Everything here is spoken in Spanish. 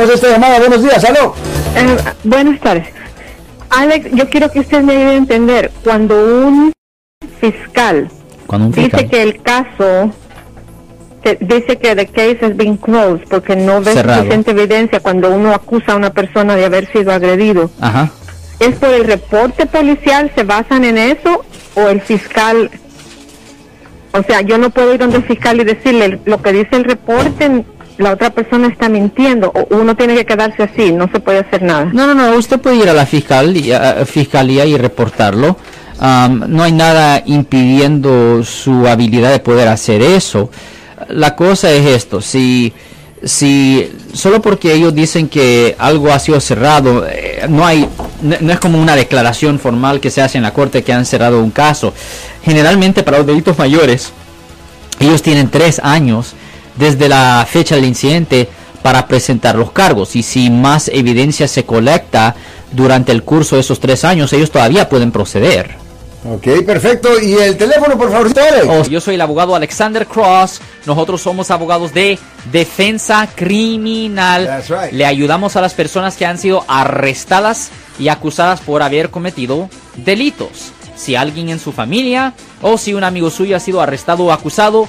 Esta llamada. Buenos días, aló. Eh, buenas tardes. Alex, yo quiero que usted me ayude a entender. Cuando un fiscal, Cuando un dice que el caso, dice que the case has been closed porque no ve Cerrado. suficiente evidencia cuando uno acusa a una persona de haber sido agredido, Ajá. ¿es por el reporte policial? ¿Se basan en eso? ¿O el fiscal? O sea, yo no puedo ir donde el fiscal y decirle lo que dice el reporte, la otra persona está mintiendo, o uno tiene que quedarse así, no se puede hacer nada. No, no, no, usted puede ir a la fiscalía, fiscalía y reportarlo. Am, no hay nada impidiendo su habilidad de poder hacer eso. La cosa es esto, si, si solo porque ellos dicen que algo ha sido cerrado, eh, no hay, no es como una declaración formal que se hace en la corte que han cerrado un caso. Generalmente para los delitos mayores, ellos tienen tres años desde la fecha del incidente para presentar los cargos y si más evidencia se colecta durante el curso de esos tres años, ellos todavía pueden proceder. Ok, perfecto. ¿Y el teléfono, por favor, Alex? Yo soy el abogado Alexander Cross. Nosotros somos abogados de defensa criminal. That's right. Le ayudamos a las personas que han sido arrestadas y acusadas por haber cometido delitos. Si alguien en su familia o si un amigo suyo ha sido arrestado o acusado,